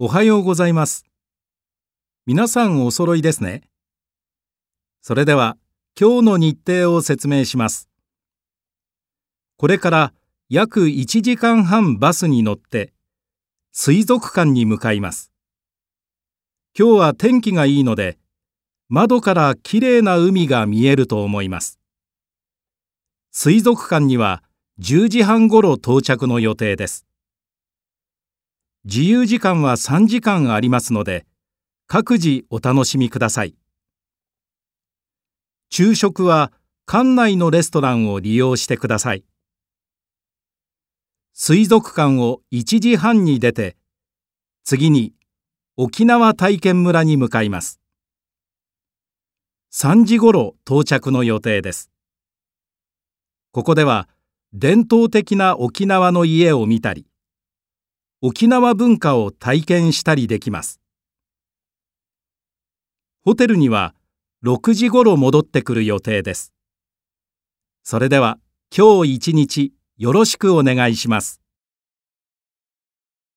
おはようございます。皆さんお揃いですね。それでは今日の日程を説明します。これから約1時間半バスに乗って水族館に向かいます。今日は天気がいいので窓からきれいな海が見えると思います。水族館には10時半ごろ到着の予定です。自由時間は3時間ありますので、各自お楽しみください。昼食は館内のレストランを利用してください。水族館を1時半に出て、次に沖縄体験村に向かいます。3時ごろ到着の予定です。ここでは伝統的な沖縄の家を見たり、沖縄文化を体験したりできます。ホテルには6時ごろ戻ってくる予定です。それでは今日一日よろしくお願いします。